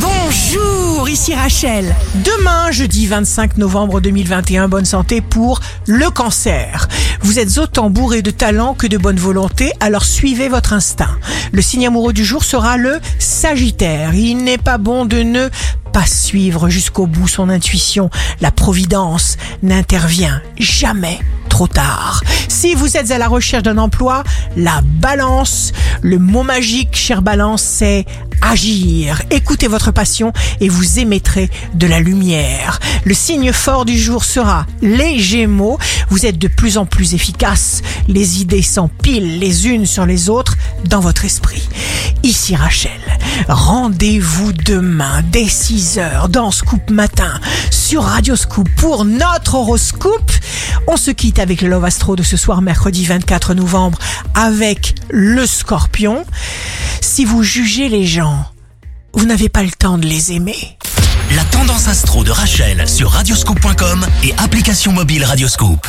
Bonjour, ici Rachel. Demain, jeudi 25 novembre 2021, bonne santé pour le cancer. Vous êtes autant bourré de talent que de bonne volonté, alors suivez votre instinct. Le signe amoureux du jour sera le Sagittaire. Il n'est pas bon de ne pas suivre jusqu'au bout son intuition. La providence n'intervient jamais trop tard. Si vous êtes à la recherche d'un emploi, la balance, le mot magique, cher balance, c'est agir. Écoutez votre passion et vous émettrez de la lumière. Le signe fort du jour sera les Gémeaux. Vous êtes de plus en plus efficace. Les idées s'empilent les unes sur les autres dans votre esprit. Ici Rachel. Rendez-vous demain dès 6h dans Scoop Matin sur Radio Scoop pour notre horoscope. On se quitte avec le Love Astro de ce soir mercredi 24 novembre avec le Scorpion. Si vous jugez les gens, vous n'avez pas le temps de les aimer. La tendance astro de Rachel sur radioscope.com et application mobile Radioscope.